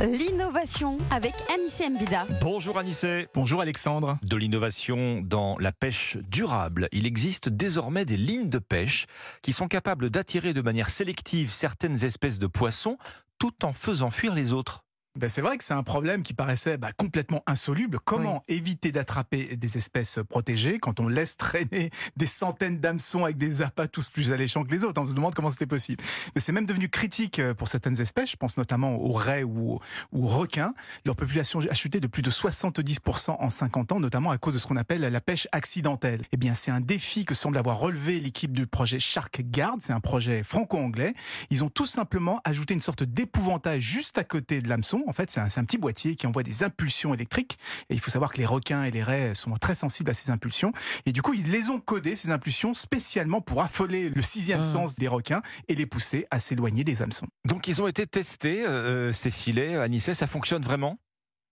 L'innovation avec Anissé Mbida. Bonjour Anissé. Bonjour Alexandre. De l'innovation dans la pêche durable. Il existe désormais des lignes de pêche qui sont capables d'attirer de manière sélective certaines espèces de poissons tout en faisant fuir les autres. Ben c'est vrai que c'est un problème qui paraissait bah, complètement insoluble. Comment éviter d'attraper des espèces protégées quand on laisse traîner des centaines d'hameçons avec des appâts tous plus alléchants que les autres? On se demande comment c'était possible. Mais c'est même devenu critique euh, pour certaines espèces. Je pense notamment aux raies ou aux, requins. Leur population a chuté de plus de 70% en 50 ans, notamment à cause de ce qu'on appelle la pêche accidentelle. Eh bien, c'est un défi que semble avoir relevé l'équipe du projet Shark Guard. C'est un projet franco-anglais. Ils ont tout simplement ajouté une sorte d'épouvantail juste à côté de l'hameçon en fait, c'est un, petit boîtier qui envoie des impulsions électriques. Et il faut savoir que les requins et les raies sont très sensibles à ces impulsions. Et du coup, ils les ont codées, ces impulsions, spécialement pour affoler le sixième ah. sens des requins et les pousser à s'éloigner des hameçons. Donc, ils ont été testés, euh, ces filets, à Nice. Ça fonctionne vraiment?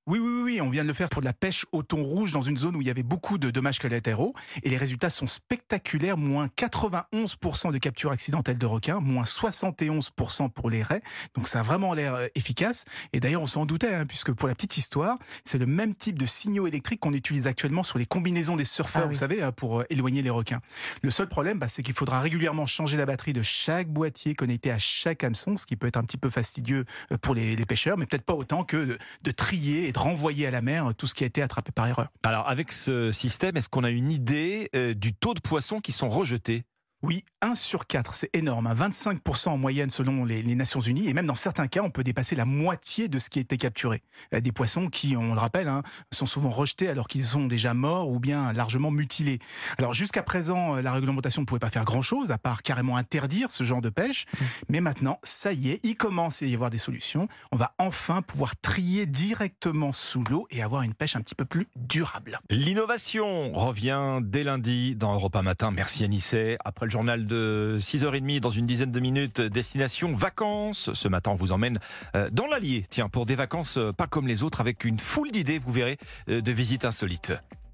Oui, oui, oui, on vient de le faire pour de la pêche au thon rouge dans une zone où il y avait beaucoup de dommages collatéraux. Et les résultats sont spectaculaires. Moins 91% de captures accidentelles de requins, moins 71% pour les raies. Donc ça a vraiment l'air euh, efficace. Et d'ailleurs, on s'en doutait, hein, puisque pour la petite histoire, c'est le même type de signaux électriques qu'on utilise actuellement sur les combinaisons des surfeurs, ah vous savez, hein, pour euh, éloigner les requins. Le seul problème, bah, c'est qu'il faudra régulièrement changer la batterie de chaque boîtier connecté à chaque hameçon, ce qui peut être un petit peu fastidieux euh, pour les, pêcheurs, mais peut-être pas autant que de, de trier renvoyer à la mer tout ce qui a été attrapé par erreur. Alors avec ce système, est-ce qu'on a une idée euh, du taux de poissons qui sont rejetés? Oui, 1 sur 4, c'est énorme. 25% hein. en moyenne selon les, Nations Unies. Et même dans certains cas, on peut dépasser la moitié de ce qui a été capturé. Des poissons qui, on le rappelle, hein, sont souvent rejetés alors qu'ils sont déjà morts ou bien largement mutilés. Alors jusqu'à présent, la réglementation ne pouvait pas faire grand-chose, à part carrément interdire ce genre de pêche. Mmh. Mais maintenant, ça y est, il commence à y avoir des solutions. On va enfin pouvoir trier directement sous l'eau et avoir une pêche un petit peu plus durable. L'innovation revient dès lundi dans Europa Matin. Merci Anissé. Après le journal de 6h30 dans une dizaine de minutes. Destination vacances. Ce matin, on vous emmène euh, dans l'Allier. Tiens, pour des vacances euh, pas comme les autres, avec une foule d'idées, vous verrez, euh, de visites insolites.